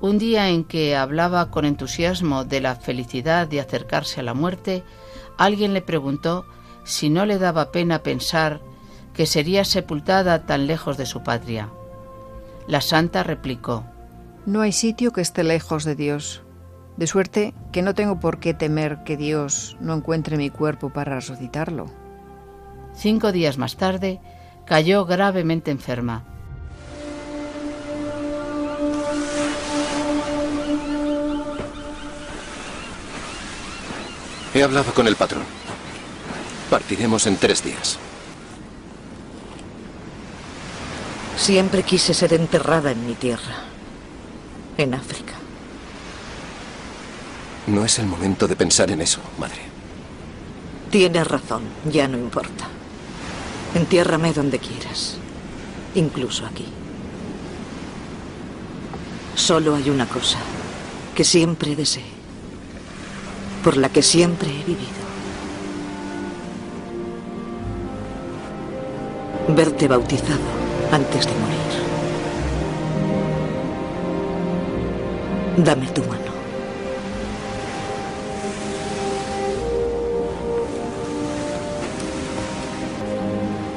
un día en que hablaba con entusiasmo de la felicidad de acercarse a la muerte, alguien le preguntó si no le daba pena pensar que sería sepultada tan lejos de su patria. La santa replicó, No hay sitio que esté lejos de Dios, de suerte que no tengo por qué temer que Dios no encuentre mi cuerpo para resucitarlo. Cinco días más tarde, cayó gravemente enferma. He hablado con el patrón. Partiremos en tres días. Siempre quise ser enterrada en mi tierra, en África. No es el momento de pensar en eso, madre. Tienes razón, ya no importa. Entiérrame donde quieras, incluso aquí. Solo hay una cosa que siempre deseé, por la que siempre he vivido. Verte bautizado antes de morir. Dame tu mano.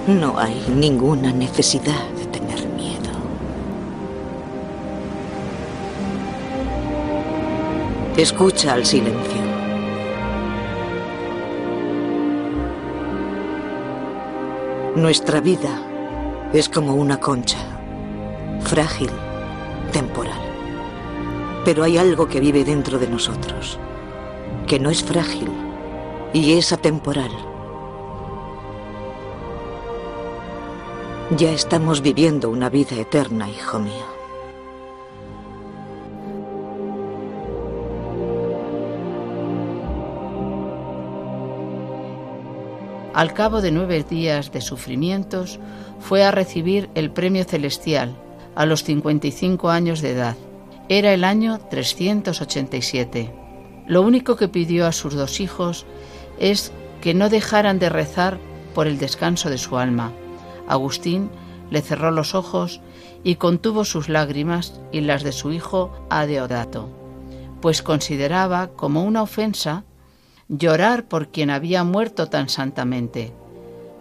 No hay ninguna necesidad de tener miedo. Escucha al silencio. Nuestra vida es como una concha, frágil, temporal. Pero hay algo que vive dentro de nosotros, que no es frágil y es atemporal. Ya estamos viviendo una vida eterna, hijo mío. Al cabo de nueve días de sufrimientos, fue a recibir el premio celestial a los 55 años de edad. Era el año 387. Lo único que pidió a sus dos hijos es que no dejaran de rezar por el descanso de su alma. Agustín le cerró los ojos y contuvo sus lágrimas y las de su hijo Adeodato, pues consideraba como una ofensa llorar por quien había muerto tan santamente.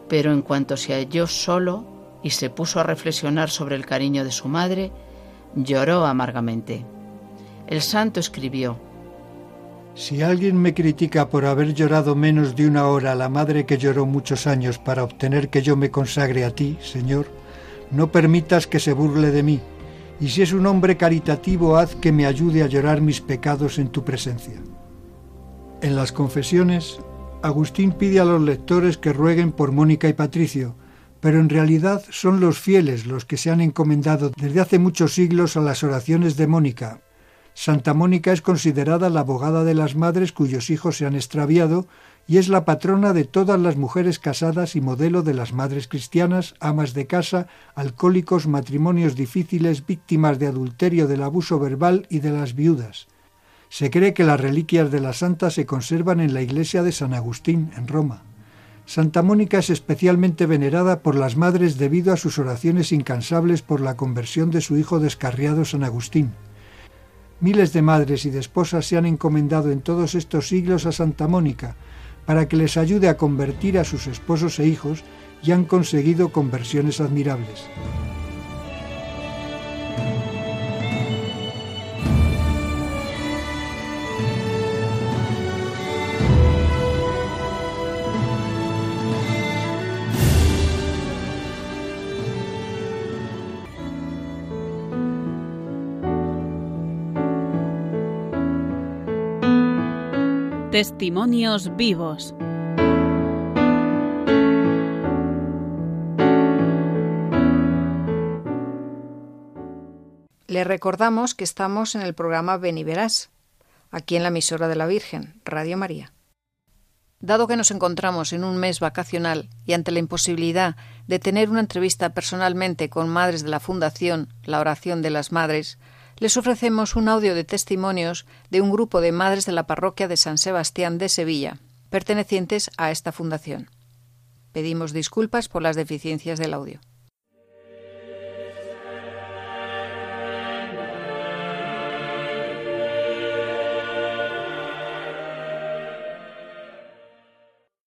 Pero en cuanto se halló solo y se puso a reflexionar sobre el cariño de su madre, lloró amargamente. El santo escribió, Si alguien me critica por haber llorado menos de una hora a la madre que lloró muchos años para obtener que yo me consagre a ti, Señor, no permitas que se burle de mí, y si es un hombre caritativo, haz que me ayude a llorar mis pecados en tu presencia. En las confesiones, Agustín pide a los lectores que rueguen por Mónica y Patricio, pero en realidad son los fieles los que se han encomendado desde hace muchos siglos a las oraciones de Mónica. Santa Mónica es considerada la abogada de las madres cuyos hijos se han extraviado y es la patrona de todas las mujeres casadas y modelo de las madres cristianas, amas de casa, alcohólicos, matrimonios difíciles, víctimas de adulterio, del abuso verbal y de las viudas. Se cree que las reliquias de la santa se conservan en la iglesia de San Agustín, en Roma. Santa Mónica es especialmente venerada por las madres debido a sus oraciones incansables por la conversión de su hijo descarriado San Agustín. Miles de madres y de esposas se han encomendado en todos estos siglos a Santa Mónica para que les ayude a convertir a sus esposos e hijos y han conseguido conversiones admirables. Testimonios vivos. Le recordamos que estamos en el programa Verás, aquí en la emisora de la Virgen, Radio María. Dado que nos encontramos en un mes vacacional y ante la imposibilidad de tener una entrevista personalmente con madres de la Fundación La Oración de las Madres, les ofrecemos un audio de testimonios de un grupo de madres de la parroquia de San Sebastián de Sevilla, pertenecientes a esta fundación. Pedimos disculpas por las deficiencias del audio.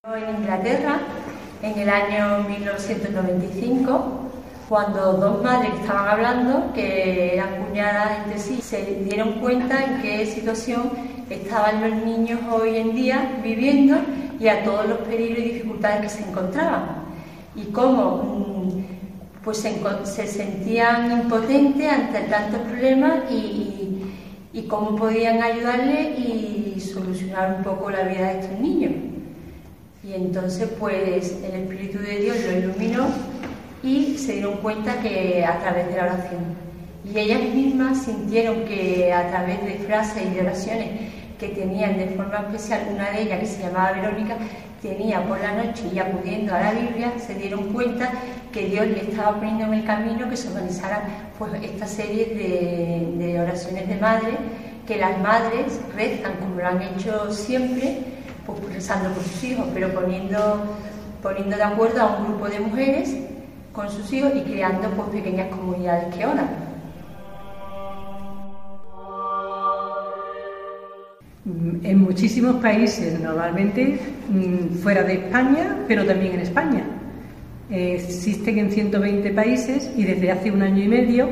En Inglaterra, en el año 1995, cuando dos madres que estaban hablando, que eran cuñadas entre sí, se dieron cuenta en qué situación estaban los niños hoy en día viviendo y a todos los peligros y dificultades que se encontraban. Y cómo mm, pues se, sentían impotentes ante tantos problemas y, y cómo podían ayudarle y solucionar un poco la vida de estos niños. Y entonces pues el Espíritu de Dios lo iluminó y se dieron cuenta que a través de la oración. Y ellas mismas sintieron que a través de frases y de oraciones que tenían de forma especial, una de ellas que se llamaba Verónica, tenía por la noche y acudiendo a la Biblia, se dieron cuenta que Dios le estaba poniendo en el camino que se organizara pues, esta serie de, de oraciones de madre, que las madres rezan como lo han hecho siempre, pues rezando por sus hijos, pero poniendo, poniendo de acuerdo a un grupo de mujeres con sus hijos y creando pues, pequeñas comunidades que oran. En muchísimos países, normalmente mm, fuera de España, pero también en España. Eh, existen en 120 países y desde hace un año y medio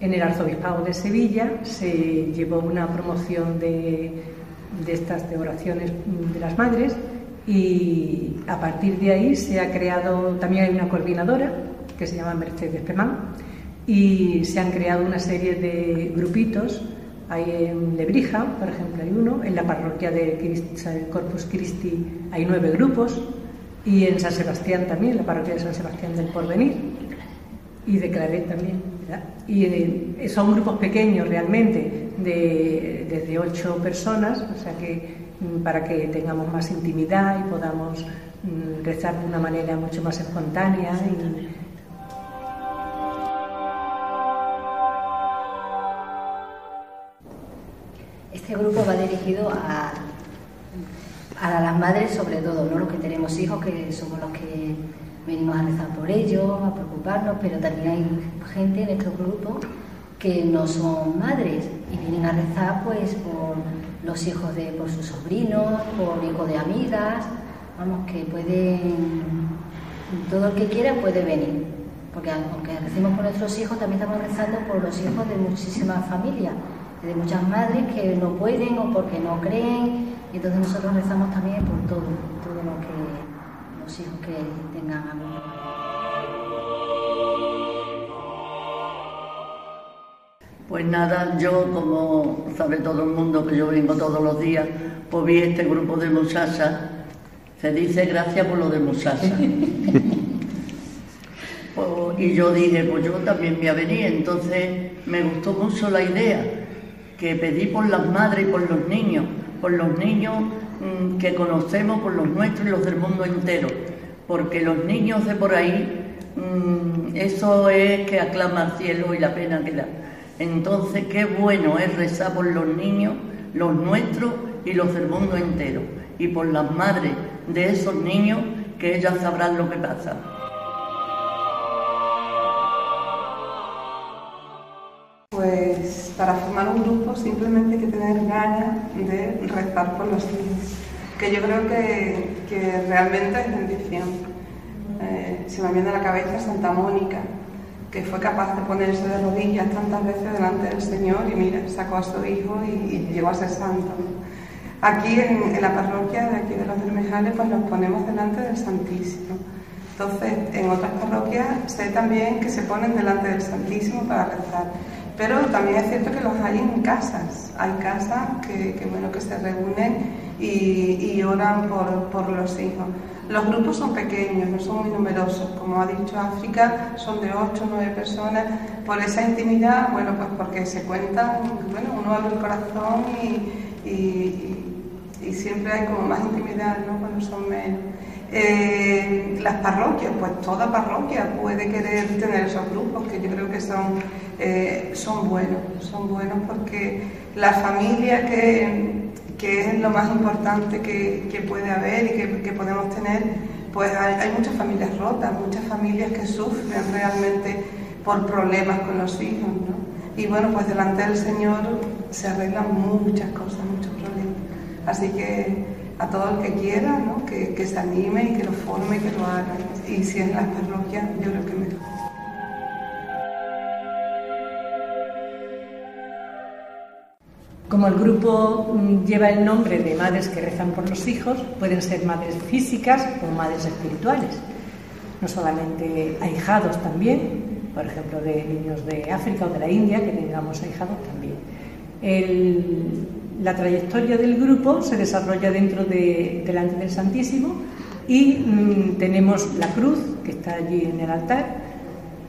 en el Arzobispado de Sevilla se llevó una promoción de, de estas de oraciones de las madres y a partir de ahí se ha creado, también una coordinadora que se llama Mercedes Pemán y se han creado una serie de grupitos. Hay en Lebrija, por ejemplo, hay uno, en la parroquia de Corpus Christi hay nueve grupos y en San Sebastián también, la parroquia de San Sebastián del Porvenir y de Claret también. Y eh, son grupos pequeños realmente, de, desde ocho personas, o sea que mm, para que tengamos más intimidad y podamos mm, rezar de una manera mucho más espontánea y, Este grupo va dirigido a, a las madres sobre todo, ¿no? los que tenemos hijos, que somos los que venimos a rezar por ellos, a preocuparnos, pero también hay gente en estos grupos que no son madres y vienen a rezar pues por los hijos de por sus sobrinos, por hijos de amigas, vamos que pueden todo el que quiera puede venir, porque aunque recemos por nuestros hijos, también estamos rezando por los hijos de muchísimas familias, de muchas madres que no pueden o porque no creen, y entonces nosotros rezamos también por todo, todo lo que los hijos que tengan amor. Pues nada, yo como sabe todo el mundo que yo vengo todos los días, pues vi este grupo de Musasa. Se dice gracias por lo de Musasa. [laughs] Pues, y yo dije, pues yo también voy a venir. Entonces me gustó mucho la idea que pedí por las madres y por los niños, por los niños mm, que conocemos, por los nuestros y los del mundo entero. Porque los niños de por ahí, mm, eso es que aclama al cielo y la pena que da. Entonces, qué bueno es rezar por los niños, los nuestros y los del mundo entero, y por las madres de esos niños, que ellas sabrán lo que pasa. Para formar un grupo simplemente hay que tener ganas de rezar por los niños, que yo creo que, realmente es bendición. Eh, se me viene a la cabeza Santa Mónica, que fue capaz de ponerse de rodillas tantas veces delante del Señor y mira, sacó a su hijo y, llegó a ser santo. Aquí en, la parroquia de aquí de los Bermejales pues nos ponemos delante del Santísimo. Entonces, en otras parroquias sé también que se ponen delante del Santísimo para rezar. Pero también es cierto que los hay en casas. Hay casas que, bueno, que se reúnen y, oran por, los hijos. Los grupos son pequeños, no son muy numerosos. Como ha dicho África, son de 8 o 9 personas. Por esa intimidad, bueno, pues porque se cuentan, bueno, uno abre el corazón y, siempre hay como más intimidad, ¿no? Cuando son menos. Eh, las parroquias, pues toda parroquia puede querer tener esos grupos que yo creo que son, eh, son buenos, son buenos porque la familia que, que es lo más importante que, puede haber y que, podemos tener, pues hay, muchas familias rotas, muchas familias que sufren realmente por problemas con los hijos, ¿no? Y bueno, pues delante del Señor se arreglan muchas cosas, muchos problemas. Así que a todo el que quiera, ¿no? que, que se anime y que lo forme y que lo haga. Y si es en las parroquias, yo creo que mejor. Como el grupo mm, lleva el nombre de madres que rezan por los hijos, pueden ser madres físicas o madres espirituales. No solamente ahijados también, por ejemplo, de niños de África o de la India, que tengamos ahijados también. la trayectoria del grupo se desarrolla dentro de, delante del Santísimo y mm, tenemos la cruz que está allí en el altar,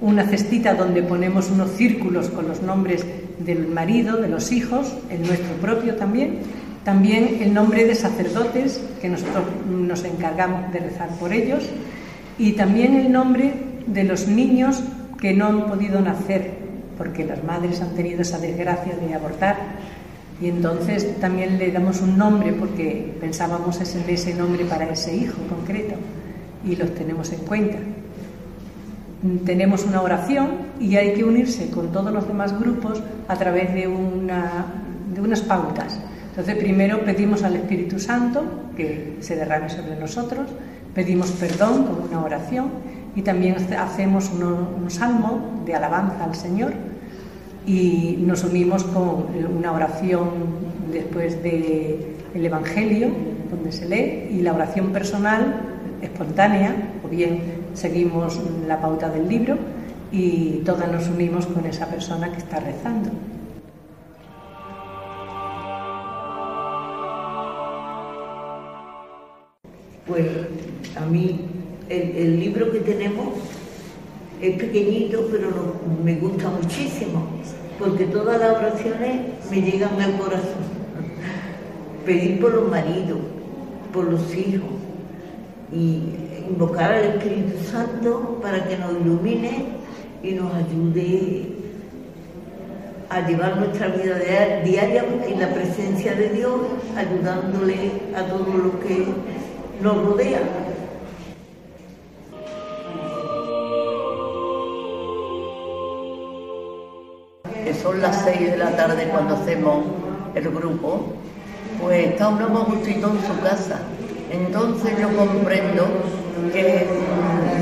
una cestita donde ponemos unos círculos con los nombres del marido, de los hijos, el nuestro propio también, también el nombre de sacerdotes, que nosotros nos encargamos de rezar por ellos, y también el nombre de los niños que no han podido nacer, porque las madres han tenido esa desgracia de abortar, y entonces también le damos un nombre porque pensábamos en ese nombre para ese hijo concreto, y los tenemos en cuenta. Tenemos una oración y hay que unirse con todos los demás grupos a través de, una, de unas pautas. Entonces, primero pedimos al Espíritu Santo que se derrame sobre nosotros, pedimos perdón con una oración y también hacemos un salmo de alabanza al Señor y nos unimos con una oración después del el Evangelio, donde se lee, y la oración personal espontánea, o bien seguimos la pauta del libro y todas nos unimos con esa persona que está rezando. Pues a mí el, libro que tenemos es pequeñito, pero me gusta muchísimo, porque todas las oraciones me llegan al corazón. Pedir por los maridos, por los hijos y invocar al Espíritu Santo para que nos ilumine y nos ayude a llevar nuestra vida diaria en la presencia de Dios, ayudándole a todo lo que nos rodea. Son las seis de la tarde cuando hacemos el grupo, pues está un gustito en su casa. Entonces yo comprendo que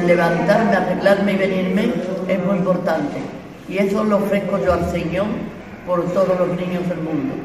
levantarme, arreglarme y venirme es muy importante. Y eso lo ofrezco yo al Señor por todos los niños del mundo.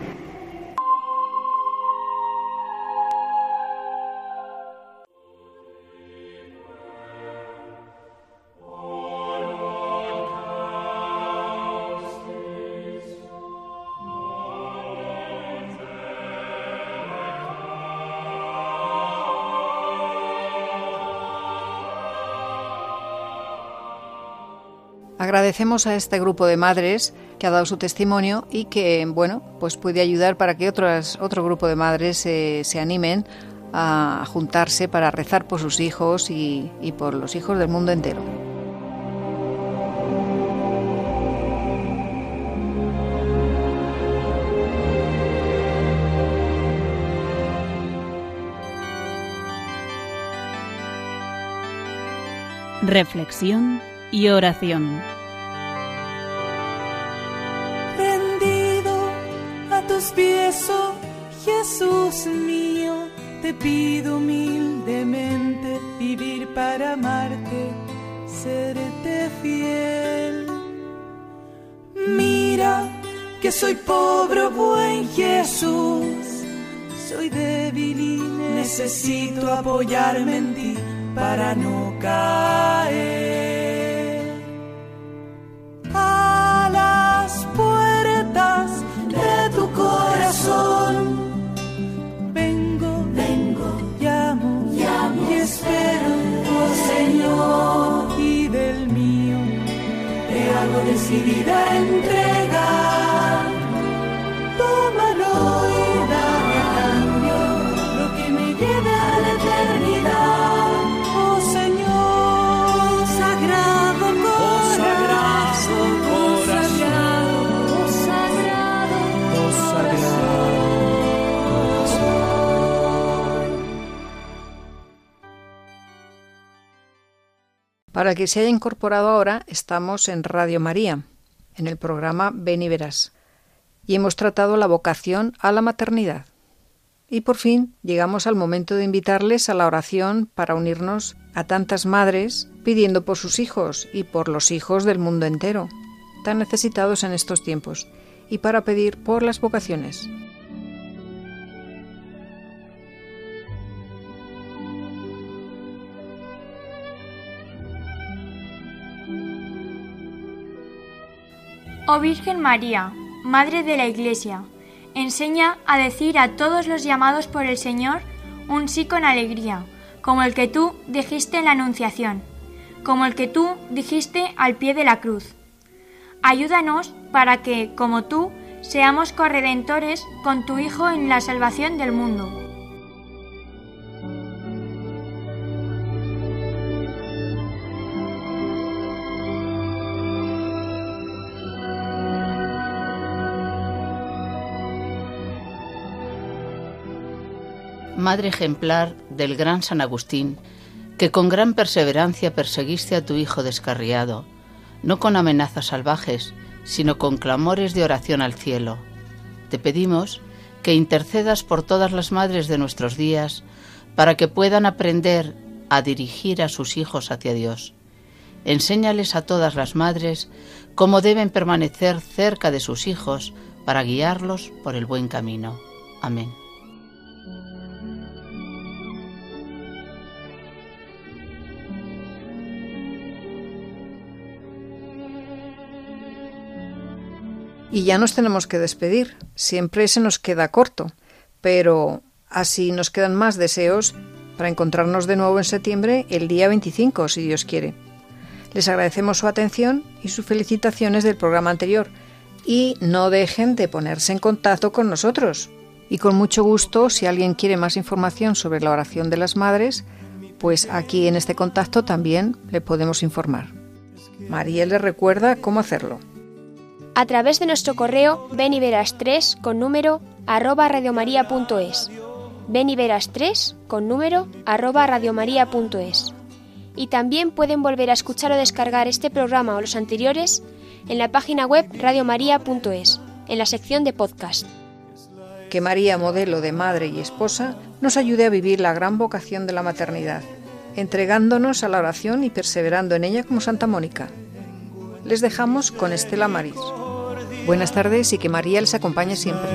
Agradecemos a este grupo de madres que ha dado su testimonio y que, bueno, pues puede ayudar para que otras, otro grupo de madres se animen a juntarse para rezar por sus hijos y, y por los hijos del mundo entero. Reflexión y oración. Rendido a tus pies, oh Jesús mío, te pido humildemente vivir para amarte, serte fiel. Mira que soy pobre, buen Jesús, soy débil y necesito apoyarme en ti para no caer. Hago decidida Para el que se haya incorporado ahora, estamos en Radio María, en el programa Ven y Verás, y hemos tratado la vocación a la maternidad. Y por fin llegamos al momento de invitarles a la oración para unirnos a tantas madres pidiendo por sus hijos y por los hijos del mundo entero, tan necesitados en estos tiempos, y para pedir por las vocaciones. Oh Virgen María, Madre de la Iglesia, enseña a decir a todos los llamados por el Señor un sí con alegría, como el que tú dijiste en la Anunciación, como el que tú dijiste al pie de la cruz. Ayúdanos para que, como tú, seamos corredentores con tu Hijo en la salvación del mundo. Madre ejemplar del gran San Agustín, que con gran perseverancia perseguiste a tu Hijo descarriado, no con amenazas salvajes, sino con clamores de oración al cielo. Te pedimos que intercedas por todas las madres de nuestros días para que puedan aprender a dirigir a sus hijos hacia Dios. Enséñales a todas las madres cómo deben permanecer cerca de sus hijos para guiarlos por el buen camino. Amén. Y ya nos tenemos que despedir. Siempre se nos queda corto, pero así nos quedan más deseos para encontrarnos de nuevo en septiembre el día 25, si Dios quiere. Les agradecemos su atención y sus felicitaciones del programa anterior y no dejen de ponerse en contacto con nosotros. Y con mucho gusto, si alguien quiere más información sobre la oración de las madres, pues aquí en este contacto también le podemos informar. María le recuerda cómo hacerlo a través de nuestro correo beniveras3 con número arroba radiomaria.es. Beniveras3 con número arroba radiomaria.es. Y también pueden volver a escuchar o descargar este programa o los anteriores en la página web radiomaria.es, en la sección de podcast. Que María, modelo de madre y esposa, nos ayude a vivir la gran vocación de la maternidad, entregándonos a la oración y perseverando en ella como Santa Mónica. Les dejamos con Estela Maris. Buenas tardes y que María les acompañe siempre.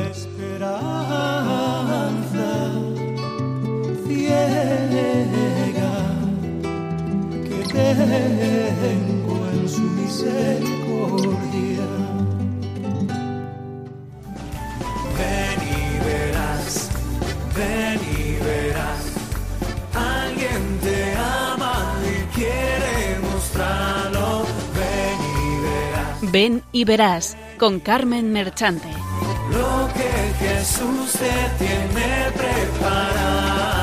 que tengo en su misericordia. Ven y verás, ven y verás, Ven y verás con Carmen Merchante. Lo que Jesús te tiene preparado.